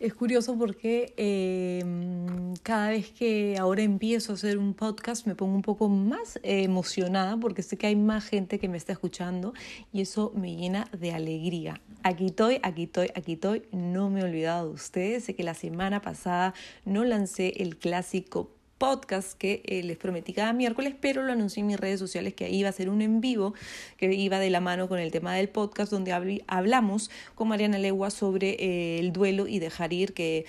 Es curioso porque em, cada vez que ahora empiezo a hacer un podcast me pongo un poco más emocionada porque sé que hay más gente que me está escuchando y eso me llena de alegría. Aquí estoy, aquí estoy, aquí estoy. No me he olvidado de ustedes. Sé que la semana pasada no lancé el clásico podcast que eh, les prometí cada miércoles, pero lo anuncié en mis redes sociales que iba a ser un en vivo que iba de la mano con el tema del podcast donde hablamos con Mariana Legua sobre eh, el duelo y dejar ir que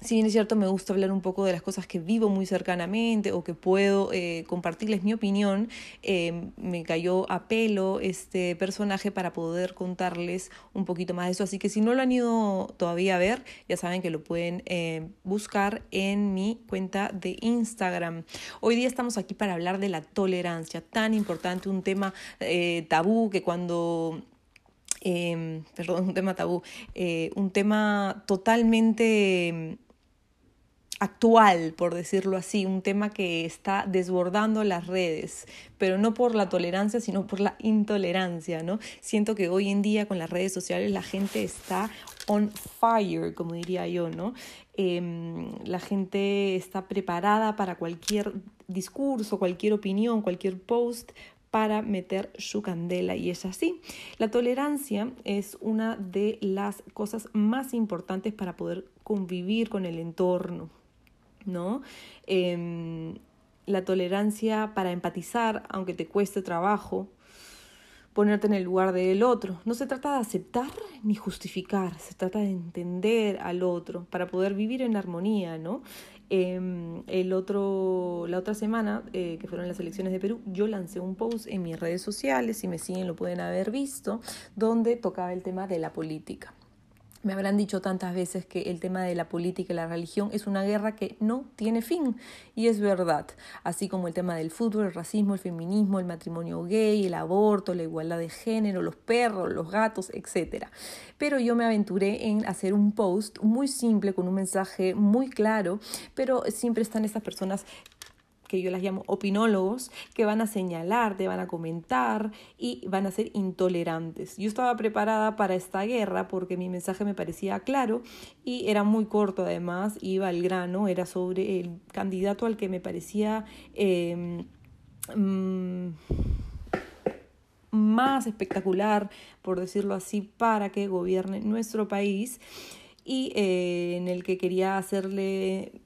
si bien es cierto, me gusta hablar un poco de las cosas que vivo muy cercanamente o que puedo eh, compartirles mi opinión, eh, me cayó a pelo este personaje para poder contarles un poquito más de eso. Así que si no lo han ido todavía a ver, ya saben que lo pueden eh, buscar en mi cuenta de Instagram. Hoy día estamos aquí para hablar de la tolerancia, tan importante, un tema tabú que cuando perdón, un tema tabú, un tema totalmente actual, por decirlo así, un tema que está desbordando las redes, pero no por la tolerancia, sino por la intolerancia, ¿no? Siento que hoy en día con las redes sociales la gente está on fire, como diría yo, ¿no? Em, la gente está preparada para cualquier discurso, cualquier opinión, cualquier post para meter su candela y es así. La tolerancia es una de las cosas más importantes para poder convivir con el entorno, ¿no? Em, la tolerancia para empatizar, aunque te cueste trabajo, ponerte en el lugar del otro. No se trata de aceptar ni justificar, se trata de entender al otro para poder vivir en armonía, ¿no? Em, el otro, la otra semana, eh, que fueron las elecciones de Perú, yo lancé un post en mis redes sociales, si me siguen lo pueden haber visto, donde tocaba el tema de la política. Me habrán dicho tantas veces que el tema de la política y la religión es una guerra que no tiene fin, y es verdad, así como el tema del fútbol, el racismo, el feminismo, el matrimonio gay, el aborto, la igualdad de género, los perros, los gatos, etc. Pero yo me aventuré en hacer un post muy simple, con un mensaje muy claro, pero siempre están estas personas que yo las llamo opinólogos, que van a señalar, te van a comentar y van a ser intolerantes. Yo estaba preparada para esta guerra porque mi mensaje me parecía claro y era muy corto además, iba al grano, era sobre el candidato al que me parecía... Em, mm, más espectacular, por decirlo así, para que gobierne nuestro país y eh, en el que quería hacerle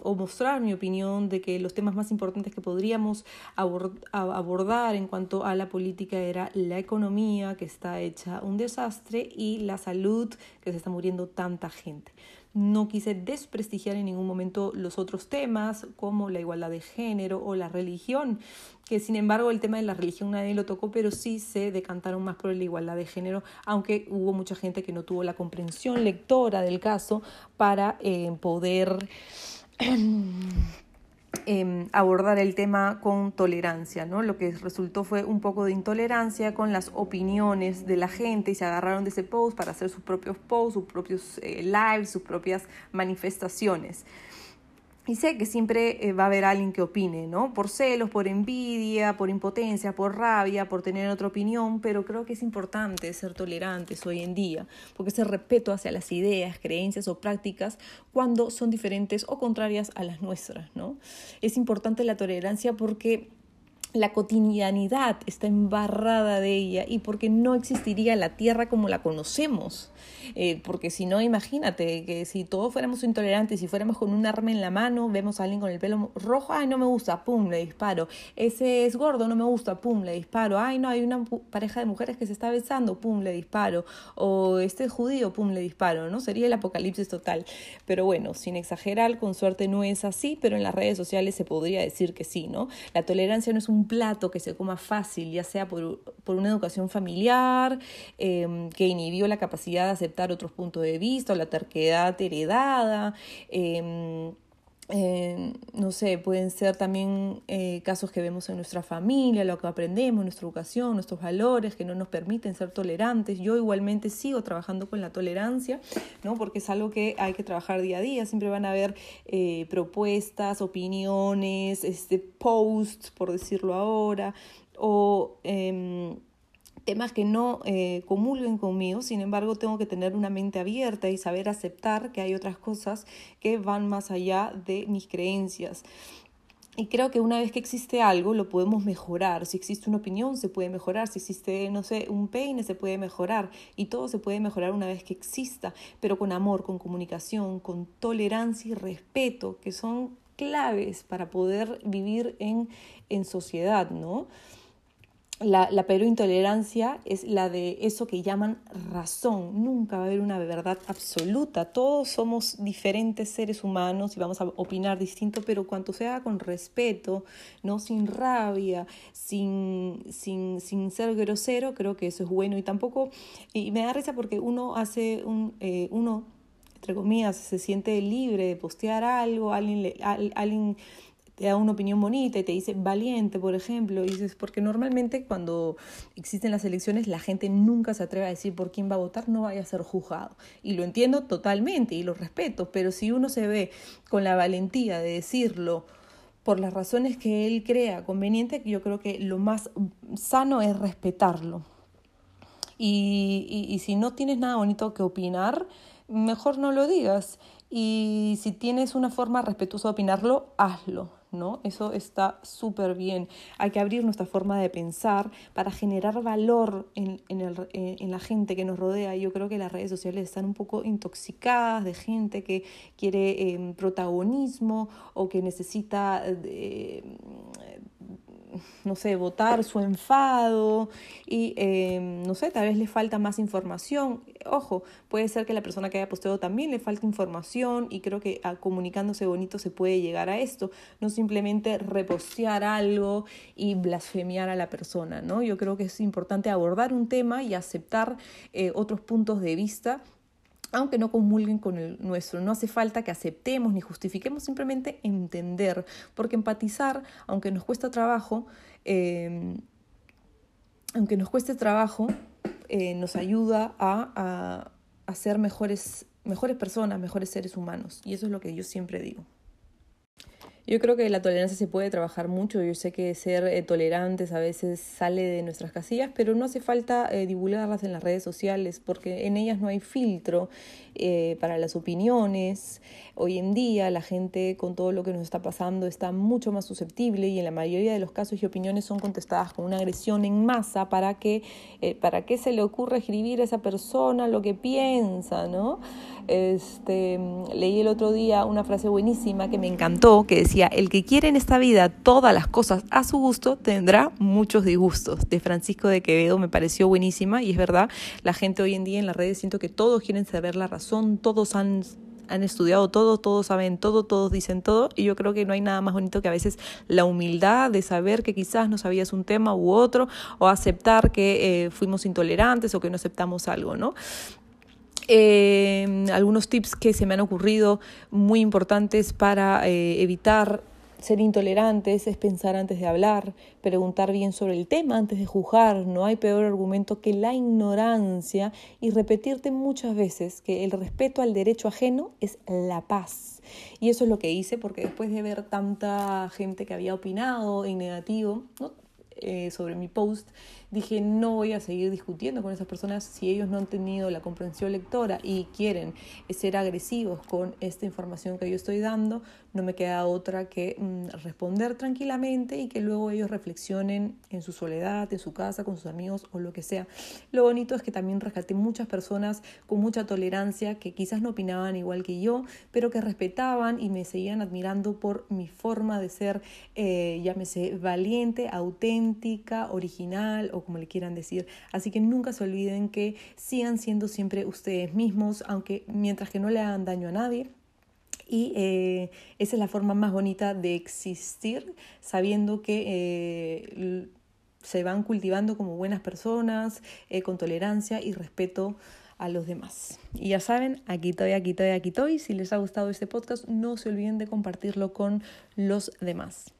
o mostrar mi opinión de que los temas más importantes que podríamos abordar en cuanto a la política era la economía, que está hecha un desastre, y la salud, que se está muriendo tanta gente. No quise desprestigiar en ningún momento los otros temas, como la igualdad de género o la religión, que sin embargo el tema de la religión nadie lo tocó, pero sí se decantaron más por la igualdad de género, aunque hubo mucha gente que no tuvo la comprensión lectora del caso para eh, poder Em, abordar el tema con tolerancia, ¿no? Lo que resultó fue un poco de intolerancia con las opiniones de la gente y se agarraron de ese post para hacer sus propios posts, sus propios eh, lives, sus propias manifestaciones. Y sé que siempre eh, va a haber alguien que opine, ¿no? Por celos, por envidia, por impotencia, por rabia, por tener otra opinión, pero creo que es importante ser tolerantes hoy en día, porque ese respeto hacia las ideas, creencias o prácticas cuando son diferentes o contrarias a las nuestras, ¿no? Es importante la tolerancia porque la cotidianidad está embarrada de ella y porque no existiría la tierra como la conocemos. Eh, porque si no, imagínate que si todos fuéramos intolerantes, si fuéramos con un arma en la mano, vemos a alguien con el pelo rojo, ay, no me gusta, pum, le disparo. Ese es gordo, no me gusta, pum, le disparo. Ay, no, hay una pareja de mujeres que se está besando, pum, le disparo. O este es judío, pum, le disparo, ¿no? Sería el apocalipsis total. Pero bueno, sin exagerar, con suerte no es así, pero en las redes sociales se podría decir que sí, ¿no? La tolerancia no es un plato que se coma fácil, ya sea por, por una educación familiar, eh, que inhibió la capacidad de aceptar otros puntos de vista o la terquedad heredada. Em, eh, no sé, pueden ser también eh, casos que vemos en nuestra familia, lo que aprendemos, nuestra educación, nuestros valores que no nos permiten ser tolerantes. Yo igualmente sigo trabajando con la tolerancia, ¿no? porque es algo que hay que trabajar día a día. Siempre van a haber eh, propuestas, opiniones, este, posts, por decirlo ahora, o em, temas que no eh, comulguen conmigo, sin embargo tengo que tener una mente abierta y saber aceptar que hay otras cosas que van más allá de mis creencias. Y creo que una vez que existe algo, lo podemos mejorar. Si existe una opinión, se puede mejorar. Si existe, no sé, un peine, se puede mejorar. Y todo se puede mejorar una vez que exista, pero con amor, con comunicación, con tolerancia y respeto, que son claves para poder vivir en, en sociedad, ¿no? La, la intolerancia es la de eso que llaman razón. Nunca va a haber una verdad absoluta. Todos somos diferentes seres humanos y vamos a opinar distinto, pero cuanto sea con respeto, no sin rabia, sin, sin, sin ser grosero, creo que eso es bueno. Y tampoco, y me da risa porque uno hace un, eh, uno, entre comillas, se siente libre de postear algo, alguien, le, alguien te da una opinión bonita y te dice valiente, por ejemplo, y dices, porque normalmente cuando existen las elecciones la gente nunca se atreve a decir por quién va a votar, no vaya a ser juzgado. Y lo entiendo totalmente y lo respeto, pero si uno se ve con la valentía de decirlo por las razones que él crea conveniente, yo creo que lo más sano es respetarlo. Y, y, y si no tienes nada bonito que opinar, mejor no lo digas. Y si tienes una forma respetuosa de opinarlo, hazlo ¿no? Eso está súper bien. Hay que abrir nuestra forma de pensar para generar valor en, en, la gente que nos rodea. Yo creo que las redes sociales están un poco intoxicadas de gente que quiere em, protagonismo o que necesita eh, no sé, votar su enfado y, em, no sé, tal vez le falta más información. Ojo, puede ser que la persona que haya posteado también le falte información y creo que ah, comunicándose bonito se puede llegar a esto, no simplemente repostear algo y blasfemiar a la persona, ¿no? Yo creo que es importante abordar un tema y aceptar eh, otros puntos de vista aunque no comulguen con el nuestro. No hace falta que aceptemos ni justifiquemos, simplemente entender, porque empatizar, aunque nos cuesta trabajo, em, aunque nos cueste trabajo, eh, nos ayuda a, a, ser mejores, mejores personas, mejores seres humanos. Y eso es lo que yo siempre digo. Yo creo que la tolerancia se puede trabajar mucho. Yo sé que ser eh, tolerantes a veces sale de nuestras casillas, pero no hace falta eh, divulgarlas en las redes sociales porque en ellas no hay filtro eh, para las opiniones. Hoy en día la gente con todo lo que nos está pasando está mucho más susceptible y en la mayoría de los casos y opiniones son contestadas con una agresión en masa para que para qué se le ocurre escribir a esa persona lo que piensa, ¿no? Este, leí el otro día una frase buenísima que me encantó que decía el que quiere en esta vida todas las cosas a su gusto tendrá muchos disgustos. De Francisco de Quevedo me pareció buenísima y es verdad, la gente hoy en día en las redes siento que todos quieren saber la razón, todos han han estudiado todo, todos saben todo, todos dicen todo, y yo creo que no hay nada más bonito que a veces la humildad de saber que quizás no sabías un tema u otro, o aceptar que eh, fuimos intolerantes o que no aceptamos algo, ¿no? Eh, algunos tips que se me han ocurrido muy importantes para eh, evitar ser intolerantes es pensar antes de hablar, preguntar bien sobre el tema antes de juzgar. No hay peor argumento que la ignorancia y repetirte muchas veces que el respeto al derecho ajeno es la paz. Y eso es lo que hice porque después de ver tanta gente que había opinado en negativo eh, sobre mi post, dije no voy a seguir discutiendo con esas personas si ellos no han tenido la comprensión lectora y quieren ser agresivos con esta información que yo estoy dando, no me queda otra que mm, responder tranquilamente y que luego ellos reflexionen en su soledad, en su casa, con sus amigos o lo que sea. Lo bonito es que también rescaté muchas personas con mucha tolerancia que quizás no opinaban igual que yo, pero que respetaban y me seguían admirando por mi forma de ser, eh, llámese valiente, auténtica, original como le quieran decir. Así que nunca se olviden que sigan siendo siempre ustedes mismos, aunque mientras que no le hagan daño a nadie. Y eh, esa es la forma más bonita de existir, sabiendo que eh, se van cultivando como buenas personas, eh, con tolerancia y respeto a los demás. Y ya saben, aquí estoy, aquí estoy, aquí estoy. Si les ha gustado este podcast, no se olviden de compartirlo con los demás.